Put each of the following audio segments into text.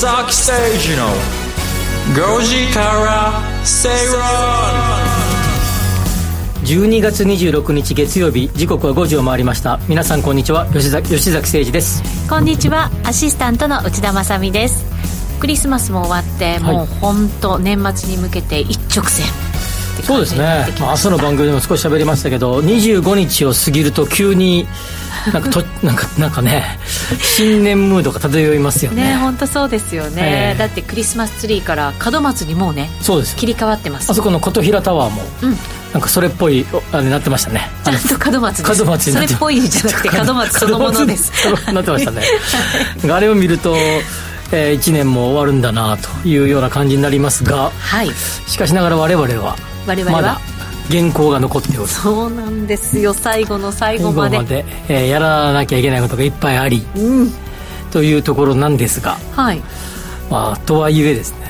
崎誠二の5時から正論12月26日月曜日時刻は5時を回りました。皆さんこんにちは吉崎吉崎誠二です。こんにちはアシスタントの内田まさみです。クリスマスも終わって、もう本当年末に向けて一直線ってそうですね。まあ朝の番組でも少し喋りましたけど25日を過ぎると急に なんかとなんかなんかね新年ムードが漂いますよね。ね本当そうですよね、ええ。だってクリスマスツリーから門松にもうねそうです。切り替わってます。あそこの琴平タワーも、うん。なんかそれっぽいおあれなってましたね。ちゃんと門松門松になってそれっぽいじゃなくて門松そのものです。なってましたね。あれを見ると、え1年も終わるんだなというような感じになりますがはい。しかしながら我々は我々は。まだ原稿が残っておる。そうなんですよ。最後の最後まで。最後まで、えーやらなきゃいけないことがいっぱいあり。うん。というところなんですが、はい。まあ、とはいえですね。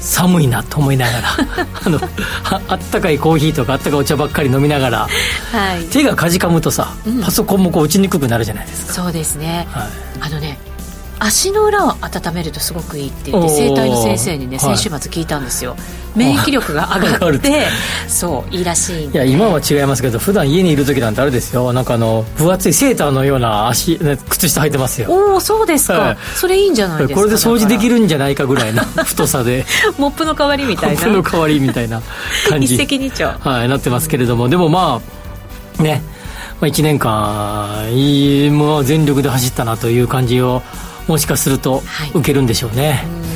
寒いなと思いながら。あのああったかいコーヒーとかあったかいお茶ばっかり飲みながら。はい。手がかじかむとさ、うん。パソコンもこう打ちにくくなるじゃないですか、そうですね。はい、あのね足の裏を温めるとすごくいいって言って整体の先生にねはい。先週末聞いたんですよ、免疫力が上がって そういいらしいいや今は違いますけど普段家にいる時なんてあれですよ。なんかあの分厚いセーターのような足ね靴下履いてますよ。おおそうですか、はい。それいいんじゃないですかこれで掃除できるるんじゃないかぐらいの 太さで。モップの代わりみたいな。僕の代わりみたいな感じ。一石二鳥。はい、なってますけれども、でもまあ、ね、まあ、1年間、いい、もう全力で走ったなという感じを、もしかするとはい。受けるんでしょうね。うん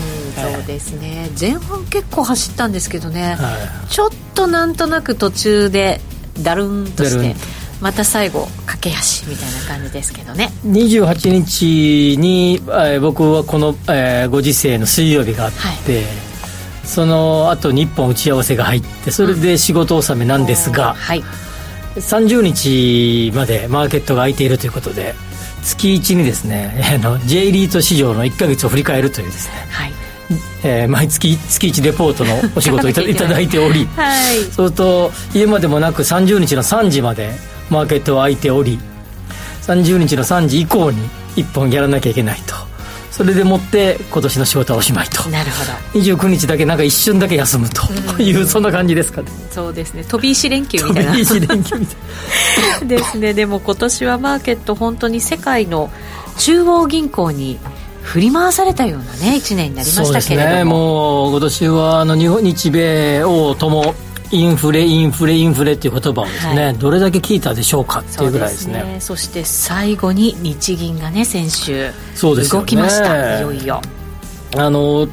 そうですね。前半結構走ったんですけどね、はちょっとなんとなく途中でだるんとしてまた最後駆け足みたいな感じですけどね。い、28日に、えー僕はこの、えーご時世の水曜日があって、その後に1本打ち合わせが入ってそれで仕事納めなんですが、はい。30日までマーケットが開いているということで月1にですね あの J リート市場の1ヶ月を振り返るというですね。はい。えー毎月月1レポートのお仕事をいた いただいておりはい。そうすると家までもなく30日の3時までマーケットは開いており30日の3時以降に1本やらなきゃいけないとそれでもって今年の仕事はおしまいと。なるほど。29日だけなんか一瞬だけ休むと。いうそんな感じですかね。そうですね。飛び石連休みたいな。飛び石連休みたい ですね。でも今年はマーケット本当に世界の中央銀行に振り回されたようなね1年になりまそうですしたけれども。ね。もう今年はあの日本日米欧ともインフレインフレインフレっていう言葉をですね、はい。どれだけ聞いたでしょうかっていうぐらいですね。そして最後に日銀がね先週そうですよね。動きました。いよいよ。あの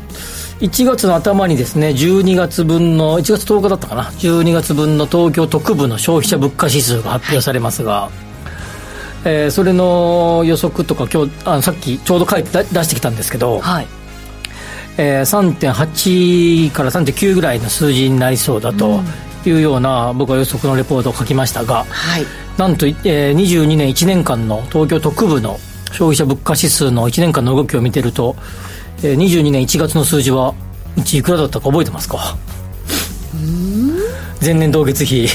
1月の頭にですね12月分の1月10日だったかな。12月分の東京特部の消費者物価指数が発表されますが、えーそれの予測とか今日あのさっきちょうど書いて出出してきたんですけど、はいえー3.8から3.9ぐらいの数字になりそうだというような、僕は予測のレポートを書きましたがはい。なんと、えー22年1年間の東京特部の消費者物価指数の1年間の動きを見てると、えー22年1月の数字はうちいくらだったか覚えてますか？前年同月比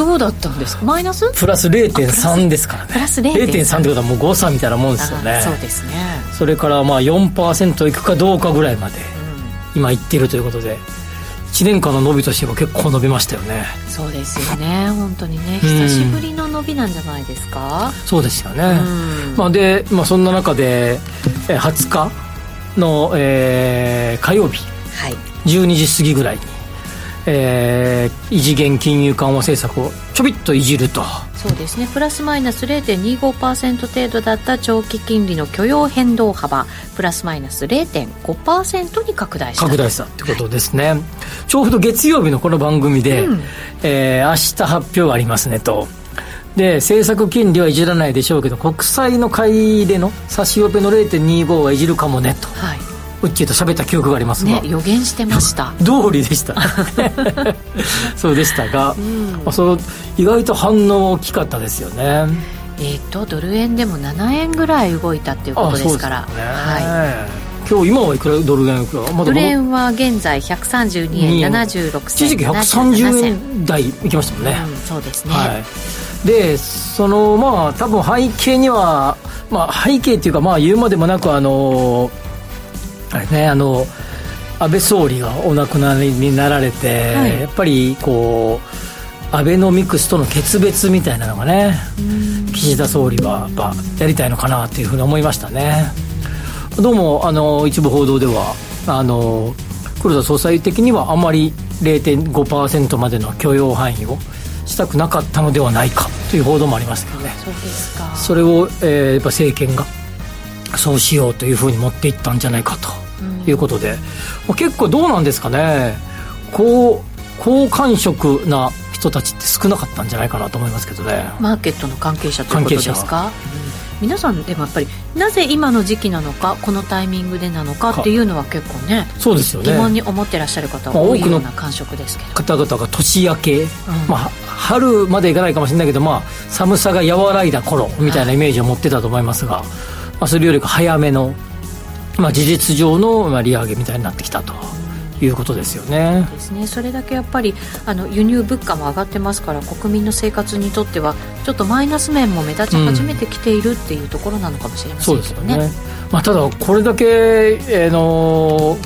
どうだったんですか？マイナス？プラス0.3ですからね。プラス0.3 0.3ってことはもう誤差みたいなもんですよね。あそうですね。それからまあ4%いくかどうかぐらいまで今いってるということで1年間の伸びとしては結構伸びましたよね。そうですよね。本当にね。うん。久しぶりの伸びなんじゃないですか？そうですよね、うん。まあ、で、まあ、そんな中でえー20日の、えー火曜日。はい。12時過ぎぐらいに、えー異次元金融緩和政策をちょびっといじると。そうですね。プラスマイナス0.25%程度だった長期金利の許容変動幅。プラスマイナス0.5%に拡大した。拡大したってことですね、ちょうど月曜日のこの番組で、うん。えー明日発表がありますねと。で政策金利はいじらないでしょうけど国債の買い入れの差しオペの0.25はいじるかもねと。はウッチーと喋った記憶がありますが、いね予言してました。通りでした。そうでしたが、まあ、その意外と反応大きかったですよね。えっ、とドル円でも7円ぐらい動いたっていうことですから。そうですよね。は今日今はいくらドル円いくら？まい、ドル円は現在132円76銭一時期77 130銭円台いきましたもんね、うん、そうですね、はい、でそのまあ多分背景にはまあ背景っていうかまあ言うまでもなくあのあれねあの安倍総理がお亡くなりになられて、はい、やっぱりこうアベノミクスとの決別みたいなのがね岸田総理はやっぱやりたいのかなというふうに思いましたね。どうもあの一部報道ではあの黒田総裁的にはあんまり0.5%までの許容範囲をしたくなかったのではないかという報道もありますけどね。そうですか。それを、えー、やっぱ政権がそうしようというふうに持っていったんじゃないかということで、うん、結構どうなんですかね。好感触な人たちって少なかったんじゃないかなと思いますけどね。マーケットの関係者ということですか？皆さんでもやっぱりなぜ今の時期なのかこのタイミングでなのかっていうのは結構ねそうですよね。疑問に思ってらっしゃる方多いような感触ですけど、方々が年明け、うん、まあ、春までいかないかもしれないけど、まあ、寒さが和らいだ頃みたいなイメージを持ってたと思いますが、はい、まあ、それよりか早めの、まあ、事実上の、まあ、利上げみたいになってきたと。いうことですよね。ですね。それだけやっぱりあの輸入物価も上がってますから国民の生活にとってはちょっとマイナス面も目立ち始めてきているっていうところなのかもしれませんけどね。うん、ね。まあ、ただこれだけ、えー、の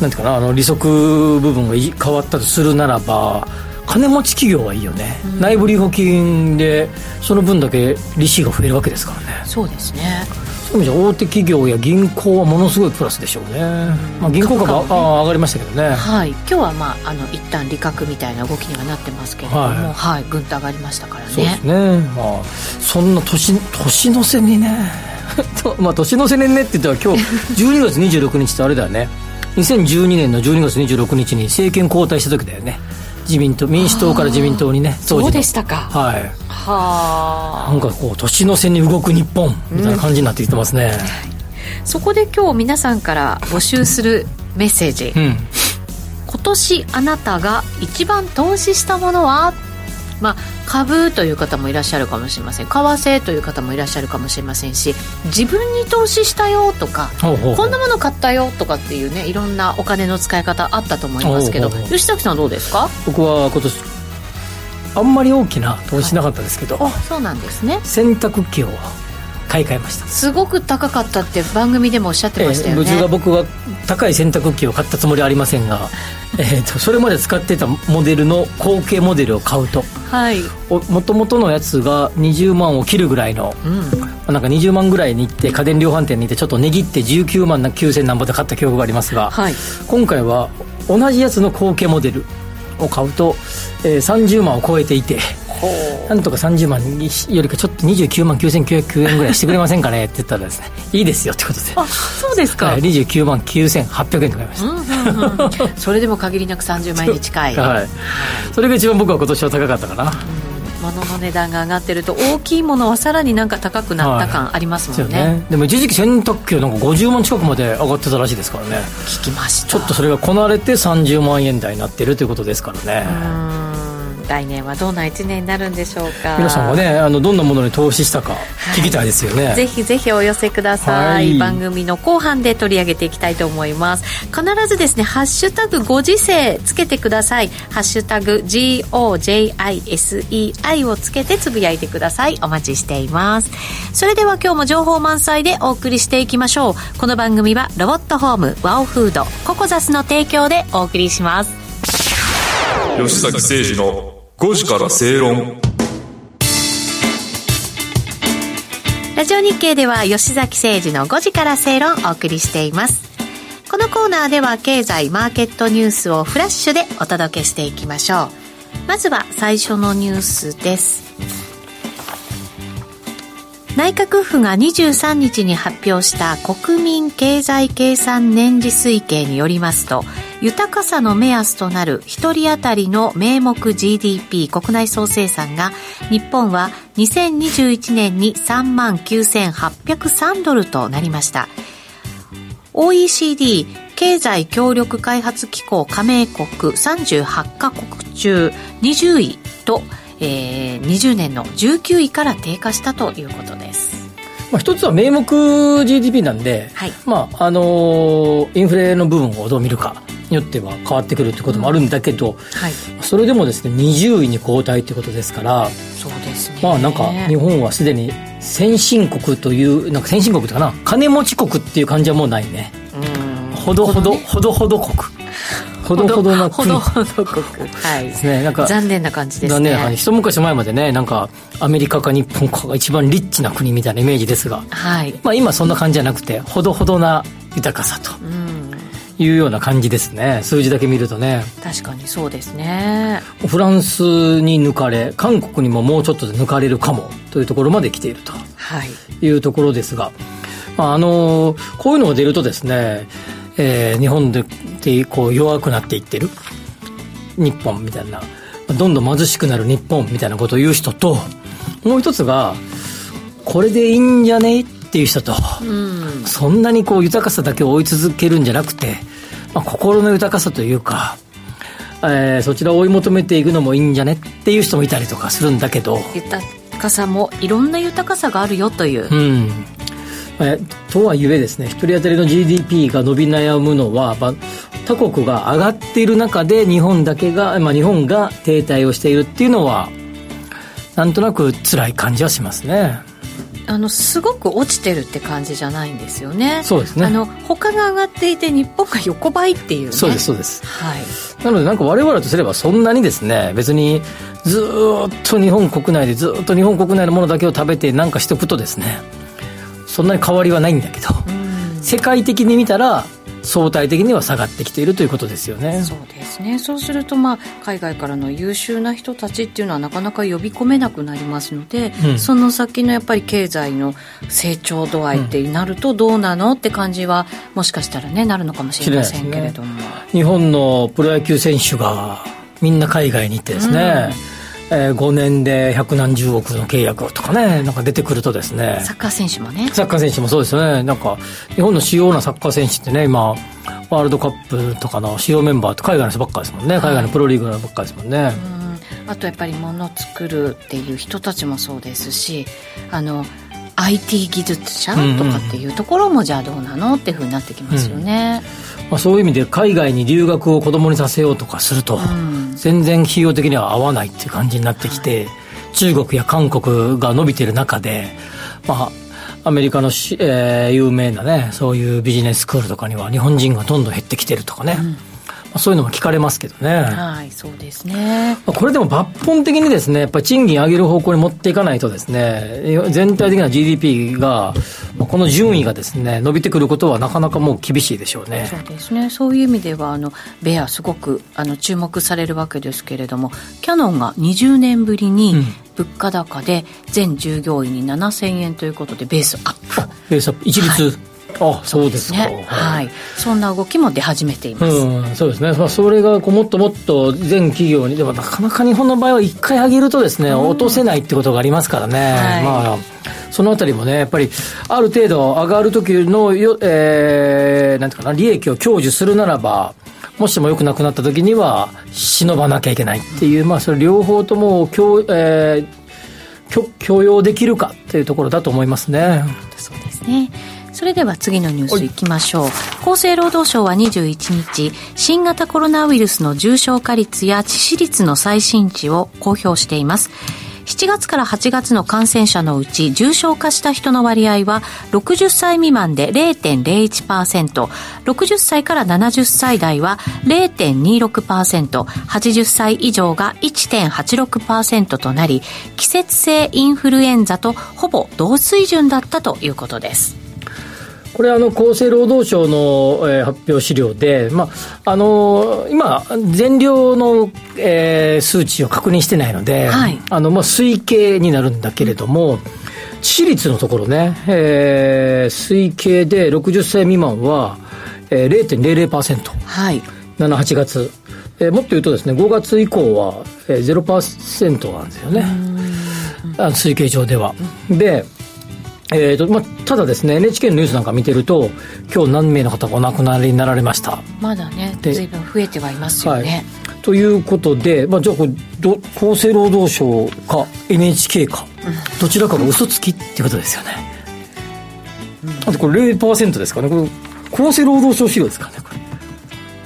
なんていうかなあの利息部分が変わったとするならば金持ち企業はいいよね、うん、内部留保金でその分だけ利子が増えるわけですからね。そうですね大手企業や銀行はものすごいプラスでしょうね、まあ、銀行株は、ね、あ上がりましたけどね。はい。今日はまああの一旦利確みたいな動きにはなってますけれどもはい、はい、ぐんと上がりましたからね。そうですね。まあそんな年年の瀬にね。まあ年の瀬にねって言ったら今日 12月26日ってあれだよね。2012年の12月26日に政権交代した時だよね自民党民主党から自民党にねそうでしたか。はい。はあ。なんかこう年の瀬に動く日本みたいな感じになってきてますね、うん、そこで今日皆さんから募集するメッセージ、うん、今年あなたが一番投資したものは？まあ、株という方もいらっしゃるかもしれません。為替という方もいらっしゃるかもしれませんし自分に投資したよとかこんなもの買ったよとかっていうねいろんなお金の使い方あったと思いますけど吉崎さんどうですか？僕は今年あんまり大きな投資なかったですけど、はい、そうなんですね。洗濯機を買い替えました。すごく高かったって番組でもおっしゃってましたよね、えー、僕が高い洗濯機を買ったつもりはありませんが、えーと、それまで使ってたモデルの後継モデルを買うともともとのやつが20万を切るぐらいの、うん、なんか20万ぐらいに行って家電量販店に行ってちょっと値切って19万9000何ぼで買った記憶がありますが、はい、今回は同じやつの後継モデルを買うと、えー、30万を超えていてなんとか30万よりかちょっと29万9909円ぐらいしてくれませんかね？って言ったらですねいいですよってことで。あそうですか、はい、29万9800円と買いました、うんうんうん、それでも限りなく30万円に近い、はい、それが一番僕は今年は高かったかな、うん。物の値段が上がってると大きいものはさらになんか高くなった感ありますもんね。はいね、でも一時期洗濯機はなんか50万近くまで上がってたらしいですからね。聞きました。ちょっとそれがこなれて30万円台になってるということですからね来年はどんな1年になるんでしょうか。皆さんはねあのどんなものに投資したか聞きたいですよね、はい、ぜひぜひお寄せください、はい、番組の後半で取り上げていきたいと思います。必ずですね「ハッシュタグご時世」つけてください「ハッシュタグ #GOJISEI」をつけてつぶやいてください。お待ちしています。それでは今日も情報満載でお送りしていきましょう。この番組はロボットホームワオフードココザスの提供でお送りします。吉崎誠二の5時から正論。ラジオ日経では吉崎誠二の5時から正論をお送りしています。このコーナーでは経済マーケットニュースをフラッシュでお届けしていきましょう。まずは最初のニュースです。内閣府が23日に発表した国民経済計算年次推計によりますと豊かさの目安となる1人当たりの名目 GDP 国内総生産が日本は2021年に3万9803ドルとなりました。OECD 経済協力開発機構加盟国38カ国中20位と、えー、20年の19位から低下したということです。まあ、一つは名目 GDP なんで、はい、まああのー、インフレの部分をどう見るかによっては変わってくるってこともあるんだけど、はい。それでもですね20位に後退ってことですからそうですね。まあなんか日本はすでに先進国というなんか先進国ってかな金持ち国っていう感じはもうないね。うん。ほどほどほどほど国ほどほどなほ国。どほど国。はい。ですね。なんか残念な感じですね。残念な感じ一昔前までねなんかアメリカか日本かが一番リッチな国みたいなイメージですが。はい。まあ今そんな感じじゃなくてほどほどな豊かさとうん。いうような感じですね。数字だけ見るとね。確かにそうですね。フランスに抜かれ韓国にももうちょっとで抜かれるかもというところまで来ているとはい。いうところですが、まあ、あのこういうのが出るとですね、えー日本ででこう弱くなっていってる。日本みたいな。どんどん貧しくなる日本みたいなことを言う人ともう一つがこれでいいんじゃねっていう人と、うん。そんなにこう豊かさだけを追い続けるんじゃなくて、まあ、心の豊かさというか、えーそちらを追い求めていくのもいいんじゃねっていう人もいたりとかするんだけど、豊かさもいろんな豊かさがあるよという。うん。えとはいえですね、一人当たりの GDP が伸び悩むのは、まあ、他国が上がっている中で日本だけが、まあ、日本が停滞をしているっていうのは、なんとなく辛い感じはしますね。あのすごく落ちてるって感じじゃないんですよねそうですねあの他が上がっていて日本が横ばいっていうねそうです、そうです。はいなのでなんか我々とすればそんなにですね、別にずーっと日本国内でずーっと日本国内のものだけを食べてなんかしておくとですね、そんなに変わりはないんだけど、うん。世界的に見たら相対的には下がってきているということですよね。そうですね。そうすると、まあ、海外からの優秀な人たちっていうのはなかなか呼び込めなくなりますので、うん。その先のやっぱり経済の成長度合いってなるとどうなのって感じはもしかしたらねなるのかもしれませんけれども、日本のプロ野球選手がみんな海外に行ってですね、えー5年で百何十億の契約とかねなんか出てくるとですね。サッカー選手もね。サッカー選手もそうですよね。なんか日本の主要なサッカー選手ってね今ワールドカップとかの主要メンバーって海外の人ばっかりですもんね。海外のプロリーグのばっかりですもんね、うん。あとやっぱり物を作るっていう人たちもそうですしあの IT 技術者とかっていうところもじゃあどうなのっていうふうになってきますよね、まあ、そういう意味で海外に留学を子供にさせようとかすると、ん。全然費用的には合わないっていう感じになってきて、中国や韓国が伸びてる中で、まあ、アメリカのし、えー有名なねそういうビジネススクールとかには日本人がどんどん減ってきてるとかね、まあ、そういうのも聞かれますけどね、はいそうですね。まあこれでも抜本的にですね、やっぱり賃金上げる方向に持っていかないとですね、全体的な GDP が、まあこの順位がですね、伸びてくることはなかなかもう厳しいでしょうね。そうですね。そういう意味ではあのベアすごくあの注目されるわけですけれどもキャノンが20年ぶりにうん。物価高で全従業員に7000円ということでベースアップ。ベースアップ、一律。あ、そうですか。ね。はい。そんな動きも出始めています、うん、そうですね、まあ、それがこうもっともっと全企業に、でもなかなか日本の場合は一回上げるとですね、落とせないってことがありますからね、はい。まあ、そのあたりもね、やっぱりある程度上がる時のよ、えー、なんていうかな、利益を享受するならば、もしも良くなくなった時には、忍ばなきゃいけないっていう、まあ、それ両方とも共、えー、許許容できるかっていうところだと思いますね。そうですね。それでは次のニュースいきましょう。厚生労働省は21日、新型コロナウイルスの重症化率や致死率の最新値を公表しています。7月から8月の感染者のうち重症化した人の割合は60歳未満で0.01%、60歳から70歳代は0.26%、80歳以上が1.86%となり、季節性インフルエンザとほぼ同水準だったということです。これあの厚生労働省の、えー発表資料で、まああのー今、全量の、えー数値を確認してないので、はいあのまあ、推計になるんだけれども、致死率のところね、えー推計で60歳未満は、えー、0.00%。はい。7、8月、えーもっと言うとですね、5月以降は、えー、0%なんですよね。あの推計上では。で、えーとまあ、ただですね、NHK のニュースなんか見てると、今日何名の方がお亡くなりになられました。まだね、で随分増えてはいますよね。ということで、まあ、じゃあこれど、厚生労働省か NHK か、どちらかが嘘つきってことですよね。あとこれ0%ですかね。これ厚生労働省資料ですかね、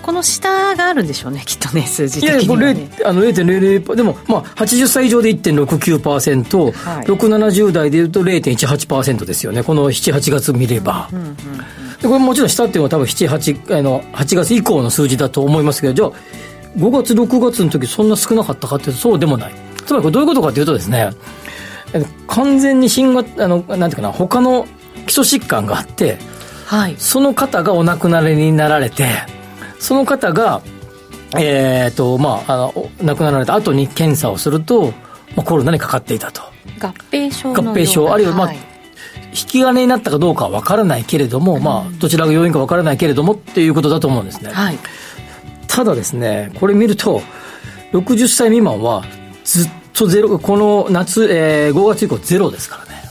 これ。このの下があるんでしょうねきっとね数字的には、ね、いやあの0.00でもまあ80歳以上で1.69%、はい、670代でいうと0.18%ですよね。この78月見れば、うんうんうんでこれもちろん下っていうのは多分7、8, あの8月以降の数字だと思いますけど、じゃあ、5月、6月の時そんな少なかったかっていうとそうでもない。つまりこれどういうことかというとですね、完全に新型、あの、なんていうかな、他の基礎疾患があって、はい、その方がお亡くなりになられて、その方が、えっ、ー、と、まあ、あの、亡くなられた後に検査をすると、まあ、コロナにかかっていたと。合併症合併症、あるいは、まあ、はい、引き金になったかどうかは分からないけれども、うん、まあ、どちらが要因か分からないけれどもっていうことだと思うんですね。はい、ただですね、これ見ると、60歳未満はずっとゼロ、この夏、えー、5月以降ゼロですからね。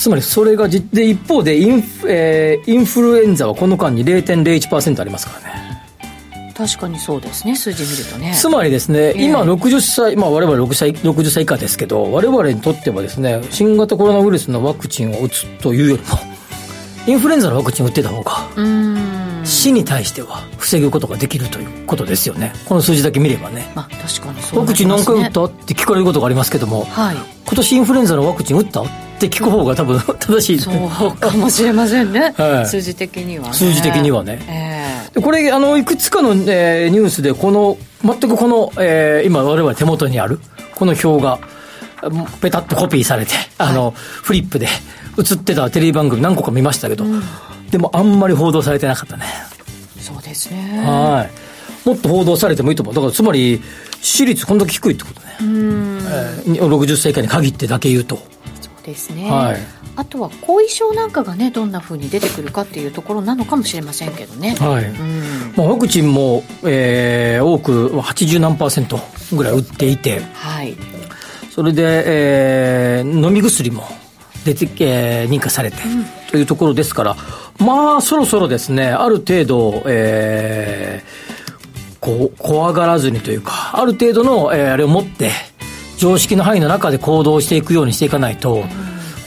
つまりそれがで一方でイン,、えー、インフルエンザはこの間に0.01%ありますからね。確かにそうですね数字見るとね。つまりですね、えー、今60歳まあ我々6歳60歳以下ですけど我々にとってはですね新型コロナウイルスのワクチンを打つというよりもインフルエンザのワクチンを打ってた方が死に対しては防ぐことができるということですよね。この数字だけ見ればね、まあ、確かにそう、ね、ワクチン何回打ったって聞かれることがありますけども、はい、今年インフルエンザのワクチン打ったって聞く方が多分 正しいそうかもしれませんね、はい、数字的にはね。数字的にはね、えー、これあのいくつかの、えー、ニュースでこの全くこの、えー、今我々手元にあるこの表がペタッとコピーされて、あの、はい、フリップで映ってたテレビ番組何個か見ましたけど、うん、でもあんまり報道されてなかったね。そうですね。はい。もっと報道されてもいいと思う。だからつまり致死率こんだけ低いってことね、えー、60歳以下に限ってだけ言うと。ですね、はい、あとは後遺症なんかがねどんなふうに出てくるかっていうところなのかもしれませんけどね、はい。うん。まあ、ワクチンも、えー、多く80何パーセントぐらい打っていて、はい、それで、えー、飲み薬も出て、えー、認可されて、うん、というところですからまあそろそろですねある程度、えー、こう怖がらずにというかある程度の、えー、あれを持って常識の範囲の中で行動していくようにしていかないと、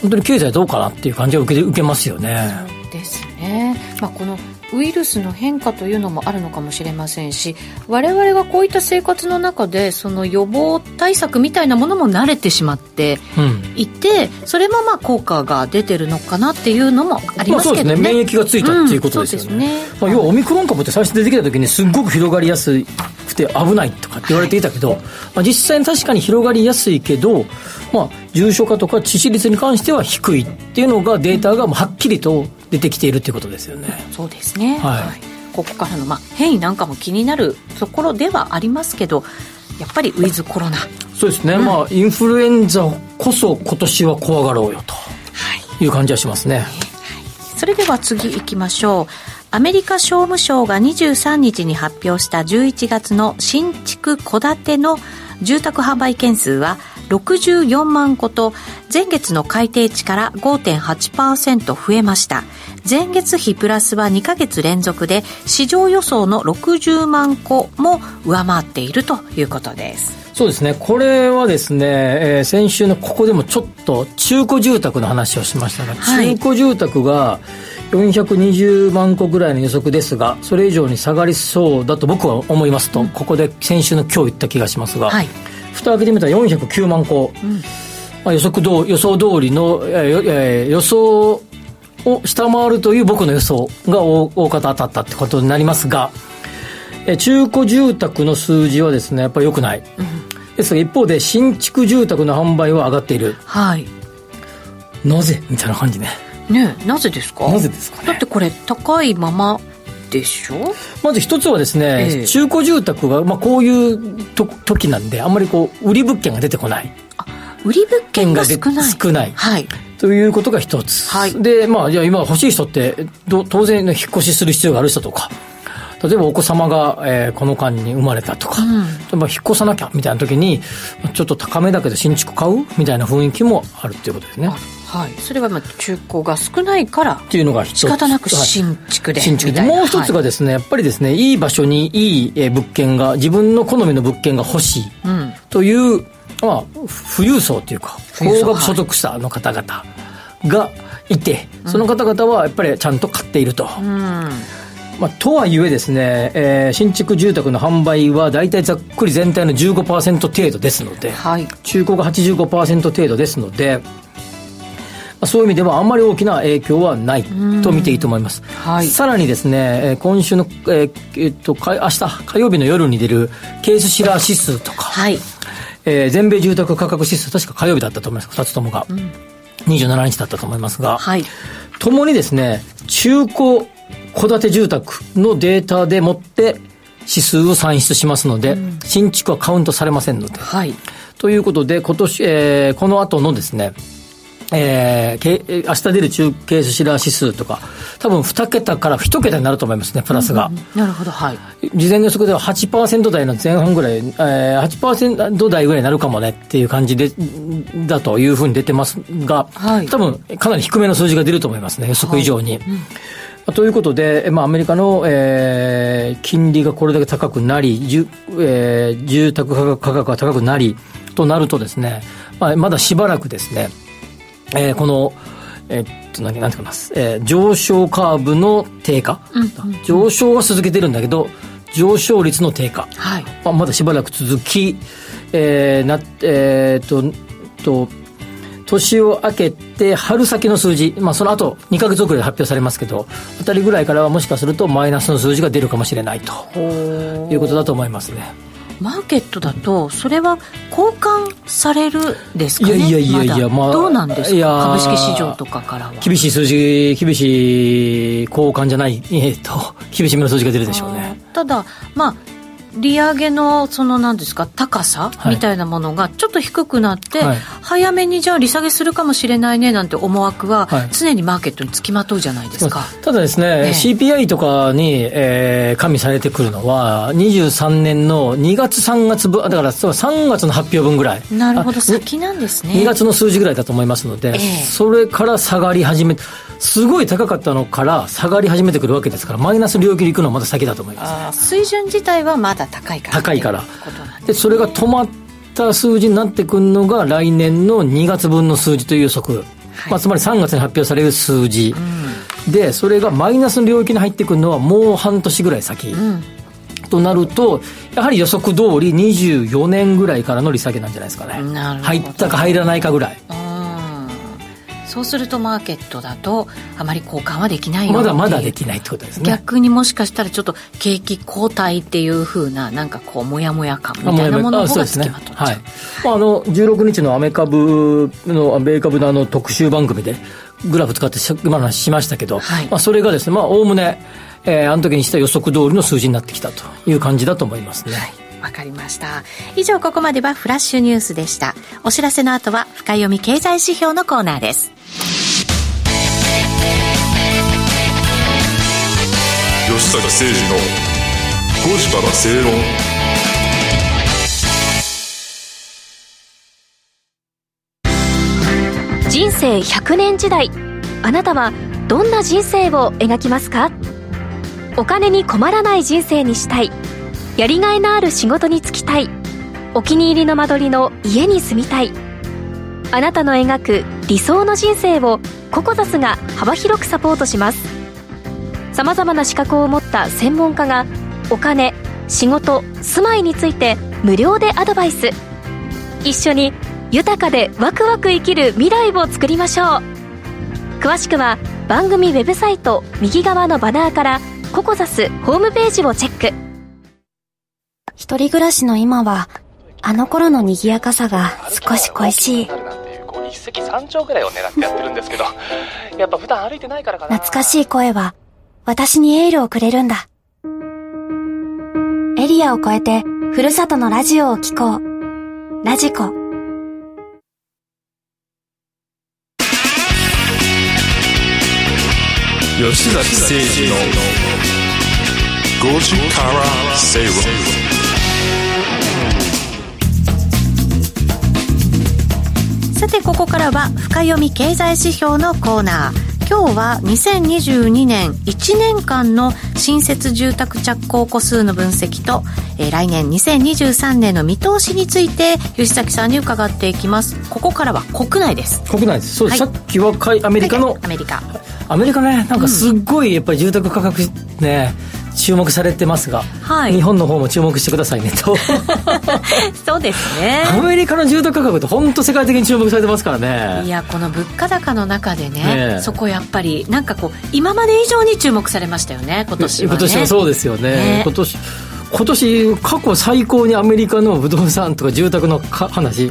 本当に経済どうかなっていう感じは受け受けますよね。そうですね、まあ、このウイルスの変化というのもあるのかもしれませんし我々がこういった生活の中でその予防対策みたいなものも慣れてしまっていて、うん、それもまあ効果が出てるのかなっていうのもありますけどね,、まあ、ね。免疫がついたっていうことですよね。うん、ね。まあ、要はオミクロン株って最初出てきた時にすっごく広がりやすくて危ないとかって言われていたけど、はい、まあ、実際に確かに広がりやすいけど、まあ、重症化とか致死率に関しては低いっていうのがデータがはっきりと出てきているということですよね。そうですね、はい、はい、ここからの、まあ、変異なんかも気になるところではありますけどやっぱりウィズコロナ。そうですね、うん、まあインフルエンザこそ今年は怖がろうよと。い。う感じはしますね、はい、それでは次いきましょう。アメリカ商務省が23日に発表した11月の新築戸建ての住宅販売件数は64万戸と前月の改定値から5.8%増えました。前月比プラスは2ヶ月連続で市場予想の60万戸も上回っているということです。そうですね。これはですね、えー、先週のここでもちょっと中古住宅の話をしましたが、はい、中古住宅が420万戸ぐらいの予測ですが、それ以上に下がりそうだと僕は思いますと、うん、ここで先週の今日言った気がしますが、はい蓋開けてみたら409万個、うん、まあ、予測ど予想通りの、えー、予想を下回るという僕の予想が大大方当たったってことになりますが、え中古住宅の数字はですねやっぱり良くない、うん、ですが一方で新築住宅の販売は上がっている。はい。なぜ？みたいな感じね。ねなぜですか？なぜですか、ね、だってこれ高いままでしょ？まず一つはですね、えー、中古住宅が、まあ、こういうと時なんであんまりこう売り物件が出てこない。売り物件が少ない。少ない、はい、ということが一つ、はい、でまあじゃあ今欲しい人って当然、引っ越しする必要がある人とか。例えばお子様が、えー、この間に生まれたとか、うん、例えば引っ越さなきゃみたいな時にちょっと高めだけど新築買うみたいな雰囲気もあるっていうことですねはい、それはまあ中古が少ないからっていうのが仕方なく新築で、新築。でもう一つがですね、やっぱりですねいい場所にいい物件が自分の好みの物件が欲しいという、うん、まあ富裕層というか高額所得者の方々がいて、その方々はやっぱりちゃんと買っていると、うん。まあ、とはいえですね、えー、新築住宅の販売は大体ざっくり全体の15%程度ですので、はい、中古が85%程度ですので、まあ、そういう意味ではあんまり大きな影響はないと見ていいと思います。はい、さらにですね、今週の、えー、えっと、明日火曜日の夜に出るケースシラー指数とか、はい、えー、全米住宅価格指数、確か火曜日だったと思います、2つともが。うん、27日だったと思いますが、はい、ともにですね、中古戸建て住宅のデータでもって指数を算出しますので、うん、新築はカウントされませんので。はい。ということで、今年、えー、この後のですね、えー、明日出る中継シラー指数とか、多分2桁から1桁になると思いますね、プラスが。うんうん、なるほど、はい。事前予測では8%台の前半ぐらい、えー、8%台ぐらいになるかもねっていう感じで、だというふうに出てますが、はい、多分かなり低めの数字が出ると思いますね、予測以上に。はいうんということで、まあ、アメリカの、えー、金利がこれだけ高くなり、じゅえー、住宅価格が高くなり、となるとですね、まあ、まだしばらくですね、えー、この、えー、っと、何、なんて言います、えー、上昇カーブの低下、うんうん、上昇は続けてるんだけど、上昇率の低下、はい、まあ、まだしばらく続き、えー、な、えー、っと、と、年を明けて春先の数字、まあ、その後2か月遅れで発表されますけどあたりぐらいからはもしかするとマイナスの数字が出るかもしれないということだと思いますね。マーケットだとそれは交換されるですかね？いやいやいやいや、まあ、どうなんですか？株式市場とかからは。厳しい数字厳しい交換じゃない、えー、と 厳しめの数字が出るでしょうね。ただまあ利上げのその何ですか高さみたいなものがちょっと低くなって、はい、早めにじゃあ利下げするかもしれないねなんて思惑は常にマーケットにつきまとうじゃないですか、はい、ただですね、ね CPI とかに、えー、加味されてくるのは23年の2月3月分だから3月の発表分ぐらい。なるほど。先なんですね。2月の数字ぐらいだと思いますので、えー、それから下がり始めすごい高かったのから下がり始めてくるわけですからマイナス領域に行くのはまだ先だと思います、水準自体はまだ高いから。高いから。でそれが止まった数字になってくるのが来年の2月分の数字という予測、はい、まあ、つまり3月に発表される数字、うん、でそれがマイナスの領域に入ってくるのはもう半年ぐらい先、うん、となるとやはり予測通り24年ぐらいからの利下げなんじゃないですかね。入ったか入らないかぐらい。そうするとマーケットだとあまり交換はできないまだまだできないってことですね。逆にもしかしたらちょっと景気後退っていうふうななんかこうもやもや感みたいなものがつきまとっちゃう、ね、はい。まあ、あの16日のアメ株の米株のあの特集番組でグラフ使って今の話しましたけど、はい、まあ、それがですねまあおおむね、えー、あの時にした予測通りの数字になってきたという感じだと思いますね、はいわかりました。以上ここまではフラッシュニュースでした。お知らせの後は深読み経済指標のコーナーです。吉坂誠二の5時から正論。人生100年時代。あなたはどんな人生を描きますか？お金に困らない人生にしたいやりがいのある仕事に就きたい。お気に入りの間取りの家に住みたい。あなたの描く理想の人生をココザスが幅広くサポートします。さまざまな資格を持った専門家がお金仕事住まいについて無料でアドバイス。一緒に豊かでワクワク生きる未来を作りましょう。詳しくは番組ウェブサイト右側のバナーからココザスホームページをチェック。一人暮らしの今はあの頃の賑やかさが少し恋しい一石三鳥ぐらいを狙ってやってるんですけど やっぱ普段歩いてないからかな懐かしい声は私にエールをくれるんだ。エリアを越えて、ふるさとのラジオを聴こう。ラジコ。吉崎誠二の5時から正論さてここからは深読み経済指標のコーナー。今日は2022年1年間の新設住宅着工戸数の分析と、えー、来年2023年の見通しについて吉崎さんに伺っていきます。ここからは国内です。国内です。そうです、はい、さっきはアメリカの、はい、アメリカ。アメリカね。なんかすっごいやっぱり住宅価格ね、注目されてますが、はい。日本の方も注目してくださいねと。そうですね。アメリカの住宅価格って本当世界的に注目されてますからね。いやこの物価高の中でねねえ。そこやっぱりなんかこう今まで以上に注目されましたよね今年はね。今年はそうですよね。ね。今年今年過去最高にアメリカの不動産とか住宅のか話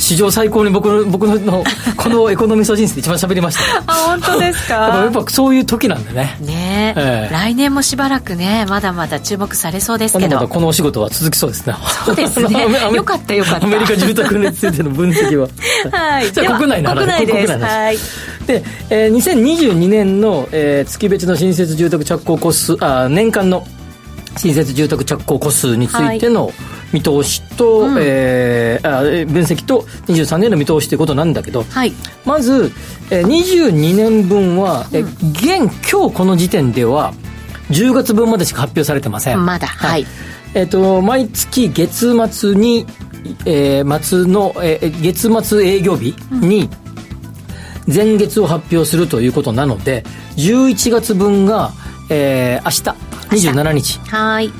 史上最高に僕の僕のこのエコノミスト人生で一番喋りました。よあ本当です やっぱやっかぱそういう時なんでね。ね。ええ。え来年もしばらくねまだまだ注目されそうですけど。このお仕事は続きそうですね。そうですね。よかったよかった。アメリカ住宅についての分析は。はい。じゃあ国内の話。国内です。国内で、えー2022年の、えー月別の新設住宅着工戸数あ年間の新設住宅着工戸数についての見通しと、うん。えー分析と23年の見通しということなんだけど、はい。まず、えー22年分は、えー現今日この時点では10月分までしか発表されてません。まだ。はい。えっ、と毎月月末に、えー末の、えー月末営業日に前月を発表するということなので11月分が、えー明日27日。はい。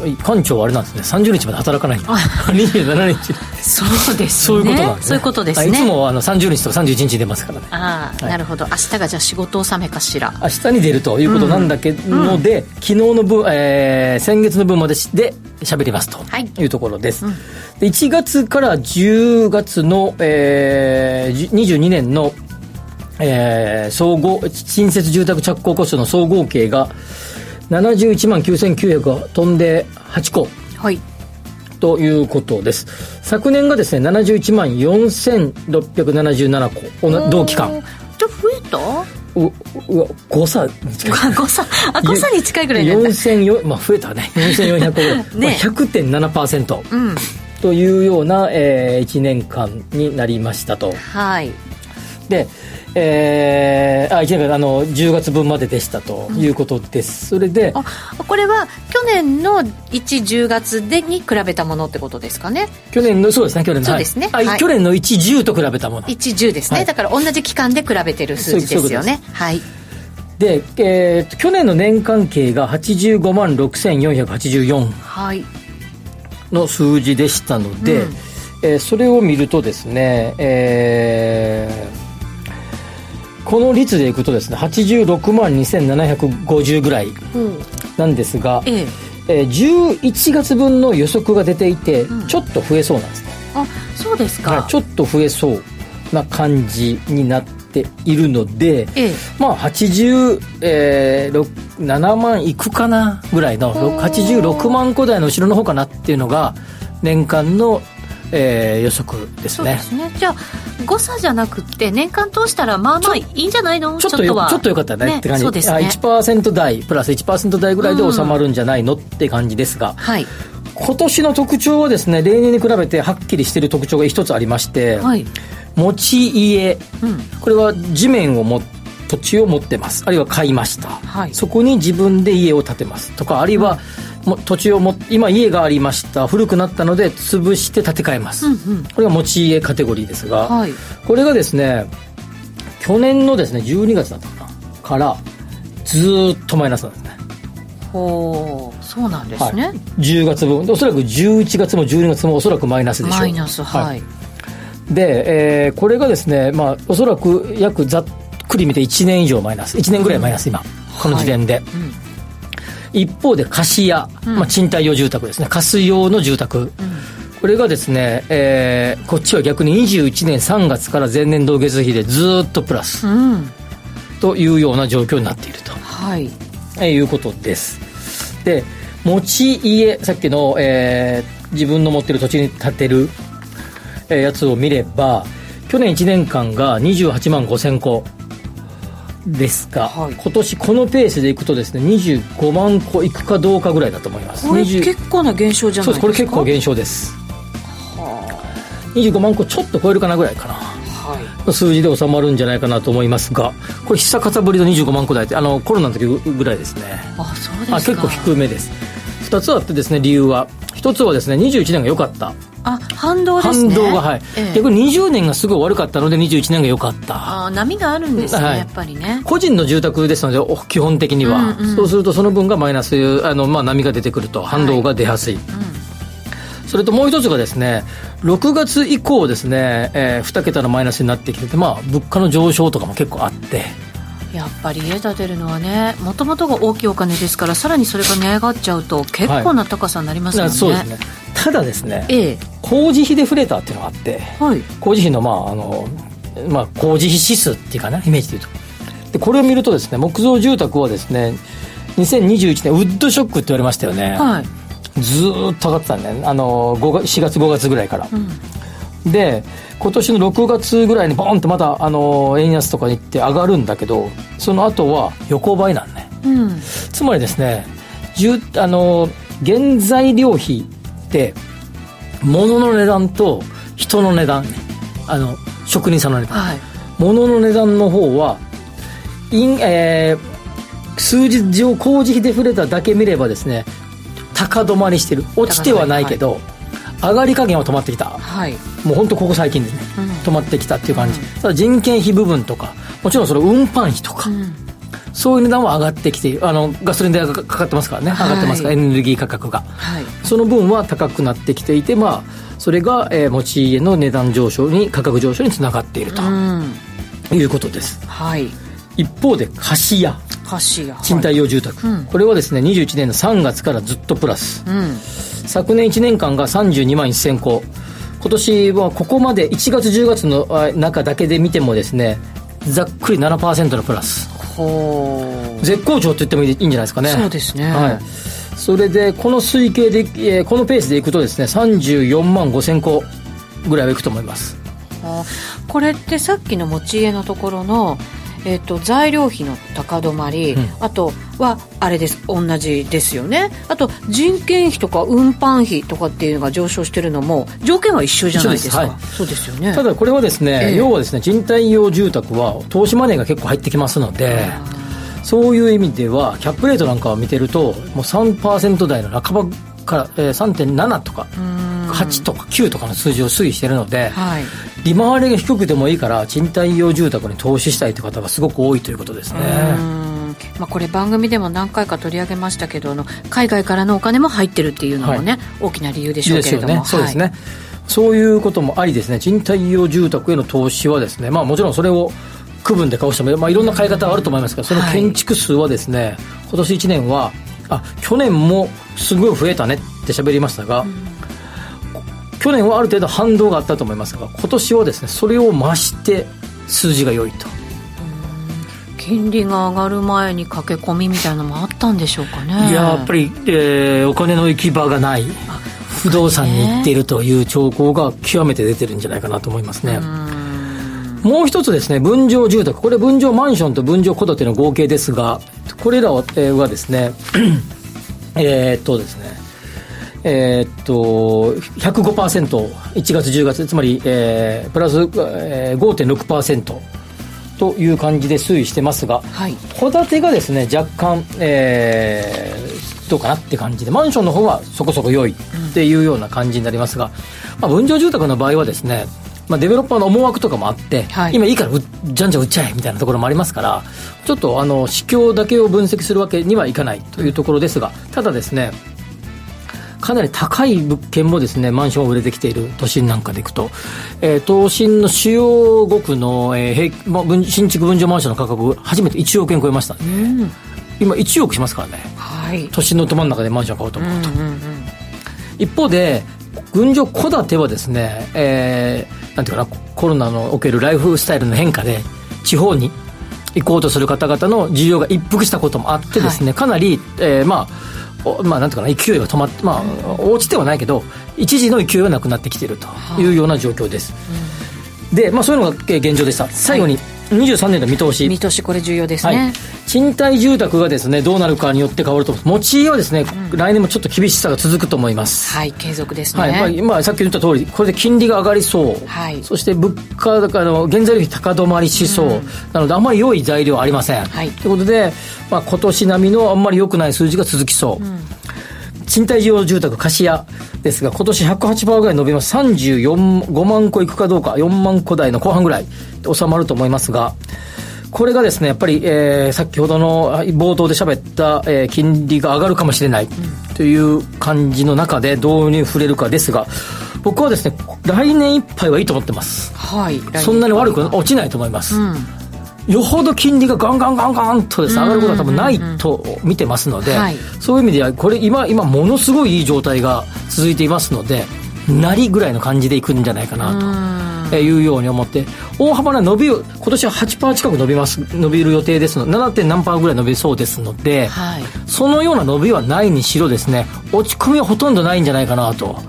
館長はあれなんですね。30日まで働かないんだ。27日。そうですね。そういうことなんですね。そういうことですあいつねもあの30日とか31日出ますからね。ああ、はい。なるほど。明日がじゃあ仕事納めかしら。明日に出るということなん。だけど、ので昨日の分、えー先月の分までしで喋りますと。はい。いうところです、で1月から10月の、えー、じ22年の、えー総合新設住宅着工コストの総合計が71万9900が飛んで8個。はい。ということです。昨年がですね71万4677個。同期間。じゃあ増えた？ううわ誤差に近い。誤差。あ誤差に近いぐらいになった4004まあ増えたね。4400個ぐらい、ね。まあ、100.7%うん。というような、え1年間になりましたと。はい。でえー、あ1年間あの10月分まででしたということです、それであこれは去年の110月でに比べたものってことですかね？去年のそうですね去年のそうですね。はいあはい。去年の110と比べたもの。110ですね、はい。だから同じ期間で比べてる数字ですよね。はい。で、えー去年の年間計が85万6484はい。の数字でしたので、うん。えーそれを見るとですね、えーこの率でいくとですね86万2750ぐらいなんですが、ええ。えー11月分の予測が出ていて、ちょっと増えそうなんですね、あそうですか、はいちょっと増えそうな感じになっているので、ええ。まあ87、えー、7万いくかなぐらいのろ86万個台の後ろの方かなっていうのが年間の、えー予測ですね。そうですね。じゃあ誤差じゃなくって年間通したらまあまあいいんじゃないの？ちょっとよは。ちょっとよかったねって感じ。そうですね。あ1%台プラス1%台ぐらいで収まるんじゃないのって感じですが、はい。今年の特徴はですね例年に比べてはっきりしている特徴が一つありまして、はい。持ち家。うん。これは地面をも土地を持ってますあるいは買いました、はいそこに自分で家を建てますとかあるいは、も土地をも今家がありました。古くなったので潰して建て替えます、うんうん。これが持ち家カテゴリーですが、はい。これがですね去年のですね12月だったかな。からずーっとマイナスなんですね。ほう。そうなんですね、はい、10月分。でおそらく11月も12月もおそらくマイナスでしょう。マイナスはい、で、えーこれがですね、まあ、おそらく約ざっくり見て1年以上マイナス。1年ぐらいマイナス今、この時点で、一方で貸家、まあ、賃貸用住宅ですね。貸す用の住宅、これがですね、えーこっちは逆に21年3月から前年同月比でずーっとプラス。うん。というような状況になっていると。はい。えーいうことです。で持ち家さっきの、えー自分の持ってる土地に建てる、えーやつを見れば去年1年間が28万5000個ですが、はい。今年このペースでいくとですね25万個いくかどうかぐらいだと思います。これ20結構な減少じゃないですか？そうです。これ結構減少です。25万個ちょっと超えるかなぐらいかな。はい。の数字で収まるんじゃないかなと思いますがこれ久方ぶりの25万個台ってあのコロナの時ぐらいですね。あそうですか。あ結構低めです。2つあってですね理由は。1つはですね21年が良かったあ反動ですね。反動がはい、ええ。逆に20年がすごい悪かったので21年が良かった。あー波があるんですね、はい。やっぱりね。個人の住宅ですのでお基本的には、うんうん。そうするとその分がマイナスあの、まあ、波が出てくると反動が出やすい、それともう一つがですね6月以降ですね、え2桁のマイナスになってきてて、まあ、物価の上昇とかも結構あってやっぱり家建てるのはねもともとが大きいお金ですからさらにそれが値上がっちゃうと結構な高さになりますよね、そうですね。ただですねええ。工事費デフレーターっていうのがあってはい。工事費の,、まああのまあ、工事費指数っていうかなイメージでいうと。でこれを見るとですね木造住宅はですね2021年ウッドショックって言われましたよね、はい。ずーっと上がってたんだよね。あの5月4月5月ぐらいから、で今年の6月ぐらいにボンとまたあの円安とかに行って上がるんだけどその後は横ばいなんね。うん。つまりですね住あの原材料費って物の値段と人の値段ね。あの職人さんの値段、はい。物の値段の方はイン、えー数字上工事費デフレーターだけ見ればですね高止まりしてる。落ちてはないけど、上がり加減は止まってきた。はい。もう本当ここ最近でね、止まってきたっていう感じ、ただ人件費部分とかもちろんそれ運搬費とか、そういう値段は上がってきている。あのガソリン代がかかってますからね、はい。上がってますからエネルギー価格が。はい。その分は高くなってきていてまあそれが、えー持ち家の値段上昇に価格上昇につながっているとうん。いうことです、はい一方で貸家貸家賃貸用住宅、うん。これはですね21年の3月からずっとプラス。うん。昨年1年間が32万1000戸今年はここまで1月10月のあ中だけで見てもですねざっくり7%のプラス。絶好調って言ってもいいいいんじゃないですかね。そうですね。はい。それでこの推計で、えーこのペースでいくとですね34万5000戸ぐらいはいくと思います。あこれってさっきの持ち家のところの、えっと材料費の高止まり、うん。あとはあれです同じですよね。あと人件費とか運搬費とかっていうのが上昇してるのも条件は一緒じゃないですか。一緒です。そうですよね。ただこれはですね、ええ。要はですね賃貸用住宅は投資マネーが結構入ってきますのでそういう意味ではキャップレートなんかを見てるともう3%台の半ばから、えー3.7とか8とか9とかの数字を推移しているので、はい。利回りが低くてもいいから賃貸用住宅に投資したいという方がすごく多いということですね。うん。まあ、これ番組でも何回か取り上げましたけどあの海外からのお金も入ってるっていうのもね、大きな理由でしょうけれども、ね、そうですね、そういうこともありですね。賃貸用住宅への投資はですねまあもちろんそれを区分で買う人も、まあ、いろんな買い方はあると思いますがその建築数はですね、今年1年はあ去年もすごい増えたねって喋りましたが、去年はある程度反動があったと思いますが今年はですねそれを増して数字が良いと金利が上がる前に駆け込みみたいなのもあったんでしょうかねいややっぱり、えーお金の行き場がない不動産に行っているという兆候が極めて出てるんじゃないかなと思いますね。もう一つですね、分譲住宅。これ分譲マンションと分譲戸建ての合計ですが、これらはえーはですね、えーっとですね、えーっと、105%、1月10月、つまり、えープラス、えー5.6%という感じで推移してますが、はい。戸建てがですね若干、えーどうかなって感じでマンションの方はそこそこ良いっていうような感じになりますが、まあ、分譲住宅の場合はですね、まあ、デベロッパーの思惑とかもあって、はい。今いいからうじゃんじゃん売っちゃえみたいなところもありますからちょっとあの市況だけを分析するわけにはいかないというところですがただですねかなり高い物件もですねマンションを売れてきている都心なんかでいくと、えー都心の主要5区の、えー平ま新築分譲マンションの価格初めて1億円超えました、今1億しますからね。はい。都心のど真ん中でマンション買おうと思うと、うんうん一方で分譲戸建てはですね、えーなんていうかなコロナのおけるライフスタイルの変化で地方に行こうとする方々の需要が一服したこともあってですね、かなり、えーまあおまあ、なんていうかな勢いが止まって、まあ、落ちてはないけど一時の勢いはなくなってきているというような状況です、で、まあ、そういうのがえー現状でした。最後に23年の見通し、見通しこれ重要ですはい。ね、、賃貸住宅がですねどうなるかによって変わると思います。持ち家はですね、来年もちょっと厳しさが続くと思います、はい継続ですね、はい。まあ今さっき言った通りこれで金利が上がりそう、はい。そして物価高の原材料費高止まりしそう、なのであんまり良い材料はありません、はい。ということで、まあ、今年並みのあんまり良くない数字が続きそう、賃貸用住宅貸し家ですが、今年108%ぐらい伸びます。34、5万個いくかどうか、4万個台の後半ぐらい収まると思いますが、これがですね、やっぱり、えー、先ほどの冒頭で喋った、えー、金利が上がるかもしれないという感じの中でどうに触れるかですが、僕はですね、来年いっぱいはいいと思ってます。はい。そんなに悪く落ちないと思います。うんよほど金利がガンガンガンガンとです、ね、上がることは多分ないと見てますので、そういう意味では、これ今、今ものすごいいい状態が続いていますので、なりぐらいの感じでいくんじゃないかなというように思って、大幅な伸びを、今年は8%近く伸びます、伸びる予定ですので、7. 点何パーぐらい伸びそうですので、はい、そのような伸びはないにしろですね、落ち込みはほとんどないんじゃないかなと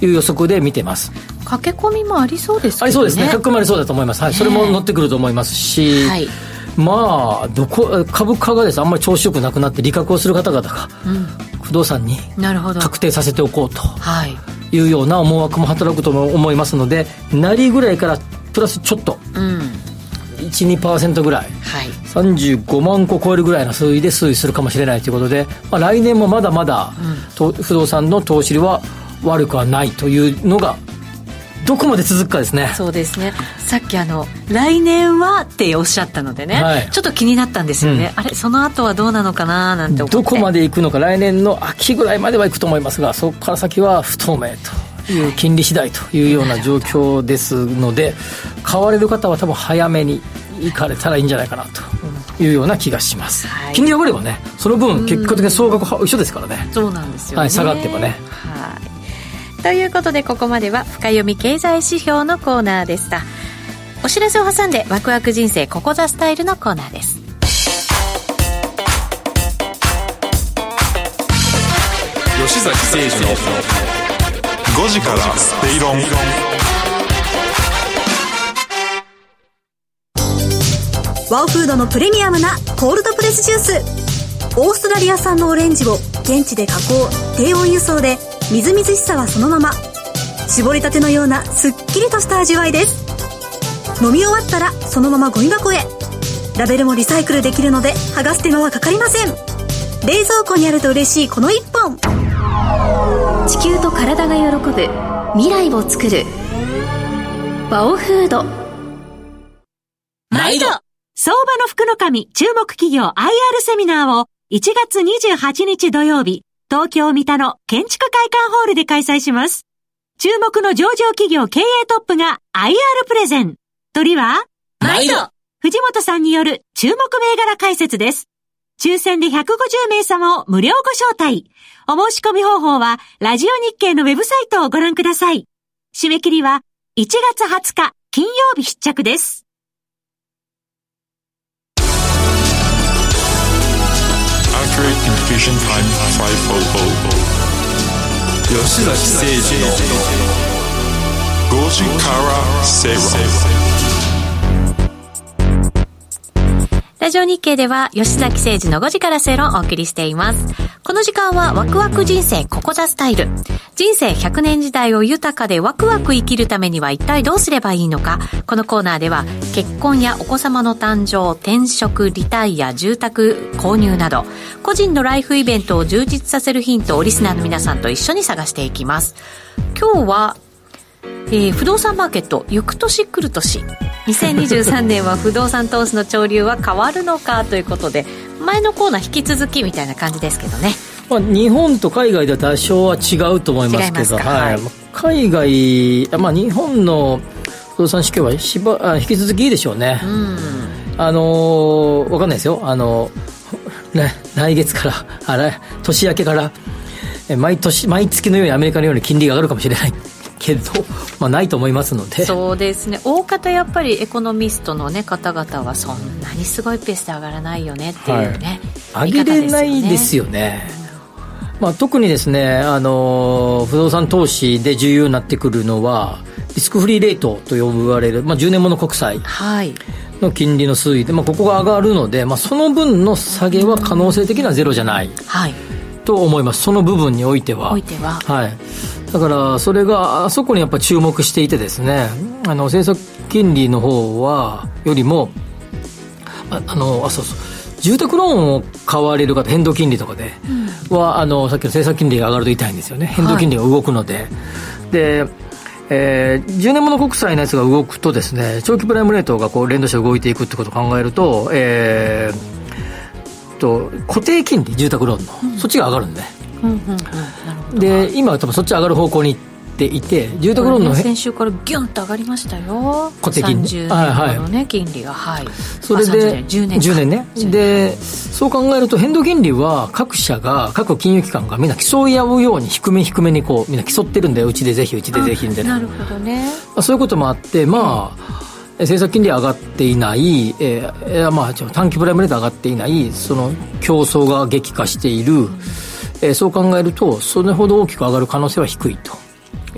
いう予測で見てます。駆け込みもありそうですね。ありそうですね。駆け込みありそうだと思います。はい。それも乗ってくると思いますし、はい。まあ、どこ、株価がです、あんまり調子よくなくなって利確をする方々が、うん、不動産に確定させておこうというような思惑も働くと思いますので、なりぐらいからプラスちょっと、うん、12%ぐらい、はい、35万個超えるぐらいの数字で推移するかもしれないということで、まあ、来年もまだまだ、うん、不動産の投資は悪くはないというのがどこまで続くかですね。そうですね。さっきあの来年はっておっしゃったのでね、はい、ちょっと気になったんですよね、うん、あれその後はどうなのかななんてどこまでいくのか来年の秋ぐらいまではいくと思いますがそこから先は不透明という金利次第というような状況ですので買われる方は多分早めに行かれたらいいんじゃないかなというような気がします、はい、金利が上がればねその分結果的に総額一緒ですからね。そうなんですよ、ね、はい、下がってばね。はいということでここまでは深読み経済指標のコーナーでした。お知らせを挟んでワクワク人生ここザスタイルのコーナーです。吉崎誠二の5時からスペイロン。ワオフードのプレミアムなコールドプレスジュース。オーストラリア産のオレンジを現地で加工低温輸送でみずみずしさはそのまま。絞りたてのようなすっきりとした味わいです。飲み終わったらそのままゴミ箱へ。ラベルもリサイクルできるので剥がす手間はかかりません。冷蔵庫にあると嬉しいこの一本。地球と体が喜ぶ未来を作る。バオフード。毎度。相場の福の神注目企業 IR セミナーを1月28日土曜日東京三田の建築会館ホールで開催します。注目の上場企業経営トップが IR プレゼン。鳥は？毎度藤本さんによる注目銘柄解説です。抽選で150名様を無料ご招待。お申し込み方法は、ラジオ日経のウェブサイトをご覧ください。締め切りは、1月20日、金曜日必着です。Accurate Computation Time 500吉崎誠二の5時から正論ラジオ日経では吉崎誠二の5時から正論をお送りしています。この時間はワクワク人生ここザスタイル。人生100年時代を豊かでワクワク生きるためには一体どうすればいいのか。このコーナーでは結婚やお子様の誕生、転職、リタイア、住宅購入など、個人のライフイベントを充実させるヒントをリスナーの皆さんと一緒に探していきます。今日はえー、不動産マーケット行く年来る年。2023年は不動産投資の潮流は変わるのかということで前のコーナー引き続きみたいな感じですけどね、まあ、日本と海外では多少は違うと思いますけど、はい、海外、まあ、日本の不動産市況はしばあ引き続きいいでしょうね、うん、あのー、分かんないですよ。あのね、来月からあれ年明けから毎年毎月のようにアメリカのように金利が上がるかもしれないけど、まあ、ないと思いますので。そうですね。大方やっぱりエコノミストの、ね、方々はそんなにすごいペースで上がらないよねっていうね、はい、上げれないですよね、まあ、特にですねあの不動産投資で重要になってくるのはリスクフリーレートと呼ばれる、まあ、10年もの国債の金利の推移で、まあ、ここが上がるので、まあ、その分の下げは可能性的にはゼロじゃない、はい、と思います。その部分においては。おいては。はいだからそれがあそこにやっぱ注目していてですねあの政策金利の方はよりもああのあそうそう。住宅ローンを買われる方変動金利とかでは、あのさっきの政策金利が上がると痛いんですよね。変動金利が動くので、でえー、10年物国債のやつが動くとですね長期プライムレートがこう連動して動いていくってことを考えると、えー、と固定金利住宅ローンの、うん、そっちが上がるんで、うんうんうん、で今は多分そっち上がる方向にていて住宅ローンの、先週からギュンと上がりましたよ。固定金利。はいはい。ね金利が。はい。それで10年 ,10 年ね。でそう考えると変動金利は各社が各金融機関がみんな競い合うように低め低めにこうみんな競ってるんでうちでぜひうちでぜひみたいな。なるほどね、まあ、そういうこともあってまあ、政策金利上がっていない、えーまあ、短期プライムレート上がっていないその競争が激化している、うん、えー、そう考えるとそれほど大きく上がる可能性は低いと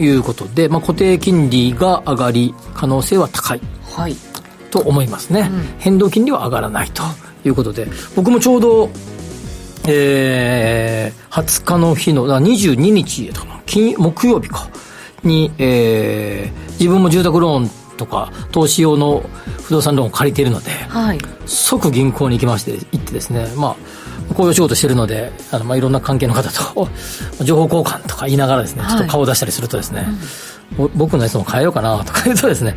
いうことで、まあ、固定金利が上がり可能性は高い、はい、と思いますね、うん、変動金利は上がらないということで僕もちょうど、えー、20日の日の22日金木曜日かに、えー、自分も住宅ローンとか投資用の不動産ローンを借りているので、はい、即銀行に行きまして行ってですねまあこういう仕事してるので、あのまあいろんな関係の方と 情報交換とか言いながらですね、ちょっと顔を出したりするとですね、はい、僕のやつも変えようかなとか言うとですね、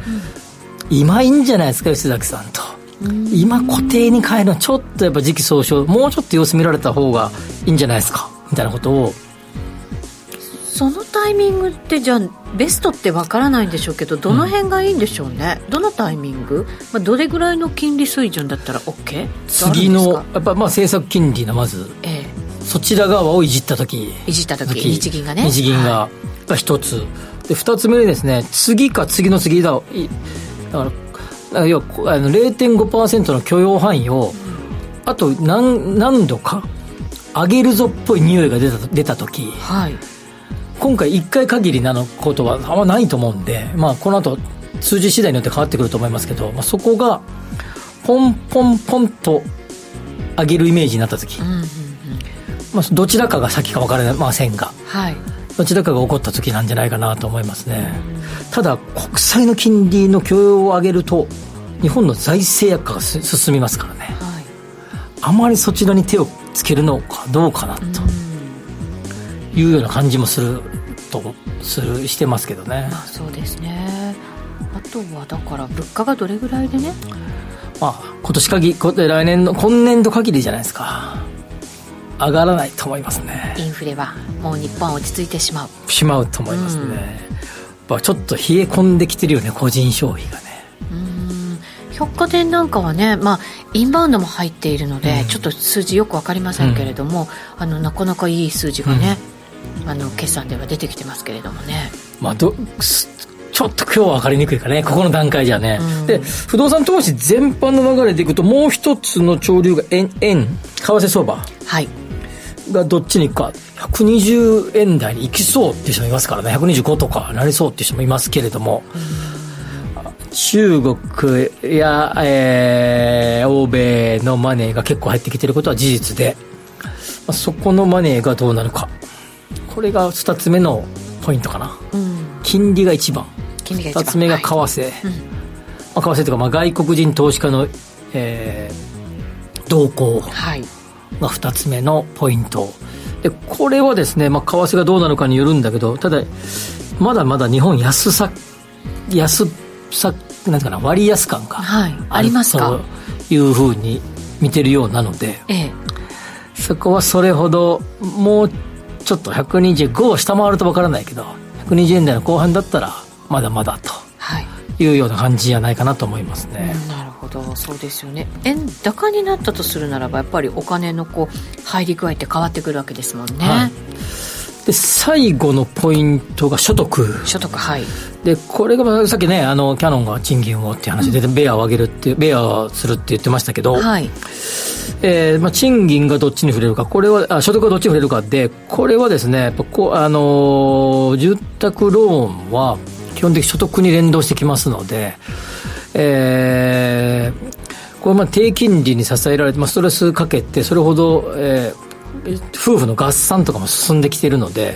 うん、今いいんじゃないですか、吉崎さんと。今固定に変えるのはちょっとやっぱ時期尚早、もうちょっと様子見られた方がいいんじゃないですか、みたいなことをそのタイミングってじゃあベストってわからないんでしょうけどどの辺がいいんでしょうね、うん、どのタイミング、まあ、どれぐらいの金利水準だったら OK? 次のやっぱまあ政策金利のまず、ええ、そちら側をいじった時。いじった時日銀がね。日銀が、が一つ。で二つ目でですね。次か次の次だ。だから要はあの0.5%の許容範囲を、あと何何度か上げるぞっぽい匂いが出た出た時、はい、今回1回限りなのことはあんまないと思うんで、まあ、この後数字次第によって変わってくると思いますけど、まあ、そこがポンポンポンと上げるイメージになった時、うんうんうん、まあ、どちらかが先か分からませんが、はい、どちらかが起こった時なんじゃないかなと思いますね、うん、ただ国債の金利の許容を上げると日本の財政悪化が進みますからね、はい、あまりそちらに手をつけるのかどうかなと。いうような感じもするとするしてますけどね、まあ、そうですね。あとはだから物価がどれぐらいでね。まあ今年限り来年の今年度限りじゃないですか。上がらないと思いますね。インフレはもう日本は落ち着いてしまう。しまうと思いますね、うん、ちょっと冷え込んできてるよね個人消費がね。百貨店なんかはね、まあ、インバウンドも入っているので、うん、ちょっと数字よく分かりませんけれども、うん、あのなかなかいい数字がね、あの決算では出てきてますけれどもね。まあ、どちょっと今日は分かりにくいかね、ここの段階じゃね。うん、で、不動産投資全般の流れでいくと、もう一つの潮流が円、円、為替相場。はい。がどっちに行くか。120円台に行きそうっていう人もいますからね。125とかなりそうっていう人もいますけれども。中国や、えー、欧米のマネーが結構入ってきてることは事実で、まあ、そこのマネーがどうなるか。これが2つ目のポイントかな、うん、金利が1番。金利が2つ目が為替、はいまあ、為替というかまあ外国人投資家の、えー、動向。が2つ目のポイント。でこれはですね、まあ、為替がどうなるかによるんだけどただまだまだ日本安さ安さなんかな割安感がはい、ありますか？というふうに見てるようなので、ええ、そこはそれほどもうちょっと125を下回ると分からないけど120円台の後半だったらまだまだというような感じじゃないかなと思いますね、うん、なるほど。そうですよね。円高になったとするならばやっぱりお金のこう入り具合って変わってくるわけですもんね、はいで最後のポイントが所得。所得はい。でこれがさっきねあのキャノンが賃金をって話で、うん、ベアを上げるってベアをするって言ってましたけど、はい。えーまあ、賃金がどっちに触れるかこれはあ所得がどっちに触れるかでこれはですねやっぱこう、あのー、住宅ローンは基本的に所得に連動してきますので、えー、これまあ低金利に支えられて、まあ、ストレスかけてそれほど、えー、夫婦の合算とかも進んできているので、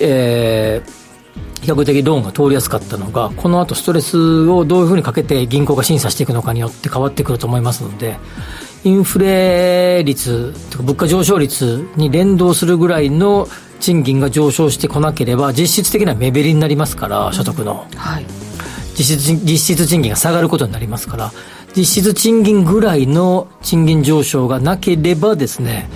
えー、比較的ローンが通りやすかったのが、この後ストレスをどういうふうにかけて銀行が審査していくのかによって変わってくると思いますので、インフレ率とか物価上昇率に連動するぐらいの賃金が上昇してこなければ実質的な目減りになりますから所得の、はい、実質実質賃金が下がることになりますから実質賃金ぐらいの賃金上昇がなければですね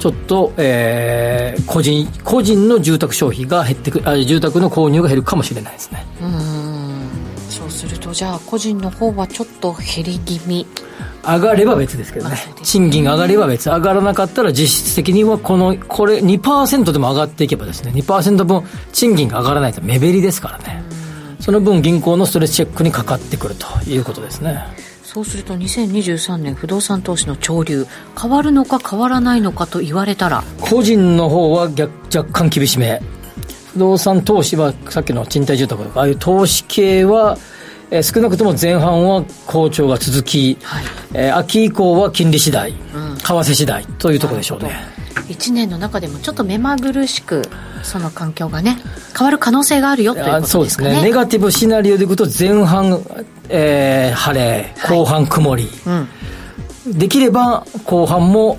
ちょっと、えー、個人個人の住宅消費が減ってくあ住宅の購入が減るかもしれないですね。うん。そうするとじゃあ個人の方はちょっと減り気味。上がれば別ですけどね、賃金が上がれば別、上がらなかったら実質的にはこの、これ2%でも上がっていけばですね、2%分賃金が上がらないと目減りですからね、その分銀行のストレスチェックにかかってくるということですね。そうすると2023年不動産投資の潮流変わるのか変わらないのかと言われたら個人の方は逆若干厳しめ。不動産投資はさっきの賃貸住宅とかああいう投資系はえー、少なくとも前半は好調が続き、はい、えー、秋以降は金利次第、うん、為替次第というところでしょうね1年の中でもちょっと目まぐるしくその環境がね変わる可能性があるよということですかね。そうですね。ネガティブシナリオでいくと前半、えー、晴れ後半曇り、はいうん、できれば後半も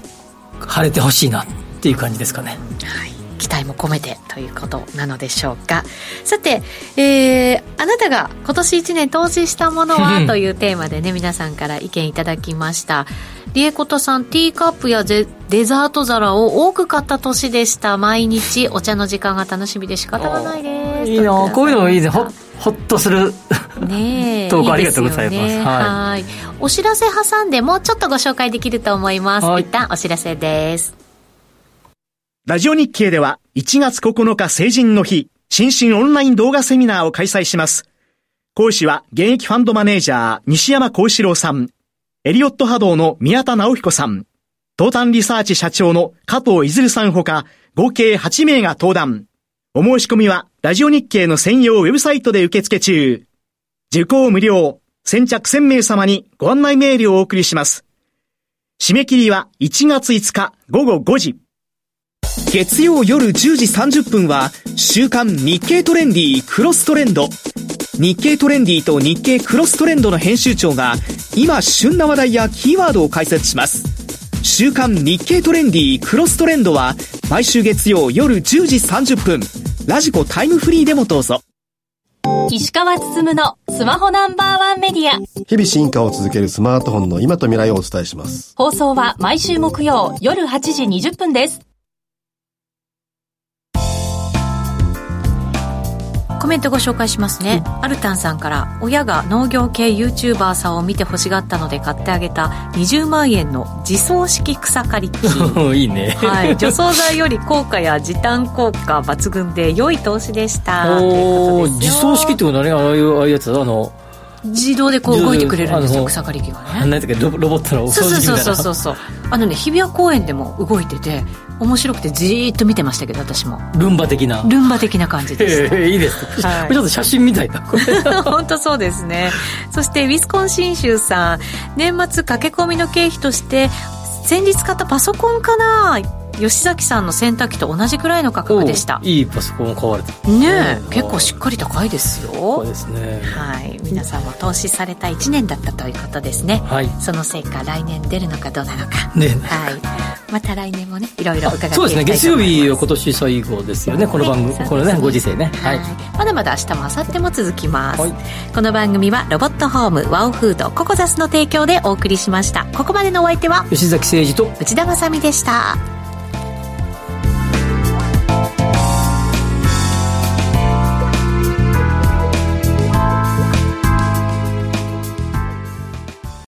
晴れてほしいなっていう感じですかね。はい期待も込めてということなのでしょうか。さて、えー、あなたが今年1年投資したものは？というテーマでね皆さんから意見いただきました。リエコトさんティーカップやデザート皿を多く買った年でした。毎日お茶の時間が楽しみで仕方がないです。いいなこういうのいいね。ほほっとする。ね 投稿ありがとうございます、ね、はい。お知らせ挟んでもうちょっとご紹介できると思います、一旦お知らせですラジオ日経では1月9日成人の日、新春オンライン動画セミナーを開催します。講師は現役ファンドマネージャー西山幸四郎さん、エリオット波動の宮田直彦さん、東端リサーチ社長の加藤いずるさんほか、合計8名が登壇。お申し込みは、ラジオ日経の専用ウェブサイトで受付中。受講無料。先着1000名様にご案内メールをお送りします。締め切りは1月5日午後5時。月曜夜10時30分は、週刊日経トレンディクロストレンド。日経トレンディと日経クロストレンドの編集長が、今旬な話題やキーワードを解説します。週刊日経トレンディクロストレンドは、毎週月曜夜10時30分、ラジコタイムフリーでもどうぞ。石川つつむのスマホナンバーワンメディア。日々進化を続けるスマートフォンの今と未来をお伝えします。放送は毎週木曜夜8時20分です。コメントご紹介しますね、うん、アルタンさんから親が農業系 YouTuber さんを見て欲しがったので買ってあげた20万円の自走式草刈り機。いいね、はい、除草剤より効果や時短効果抜群で良い投資でした。お自走式ってことはねああいうああいうやつ？あの自動でこう動いてくれるんですよ草刈り機がね。何だっけロボットのお掃除機みたいな。そうそうそうそう。あのね日比谷公園でも動いてて面白くてじーっと見てましたけど私も。ルンバ的な。ルンバ的な感じですいいです、はい、ちょっと写真みたいな。本当そうですね。そしてウィスコンシン州さん。年末駆け込みの経費として先日買ったパソコンかな吉崎さんの洗濯機と同じくらいの価格でした。いいパソコン買われたね結構しっかり高いですよ。そうですね。はい。皆さんも投資された1年だったということですね、はい、その成果来年出るのかどうなのか。ねはい。また来年もねいろいろ伺っていきたいそうですね。月曜日は今年最後ですよねこの番組、はい、このねご時世ね。はい、まだまだ明日も明後日も続きます、はい、この番組はロボットホームワオフードココザスの提供でお送りしました。ここまでのお相手は吉崎誠二と内田まさでした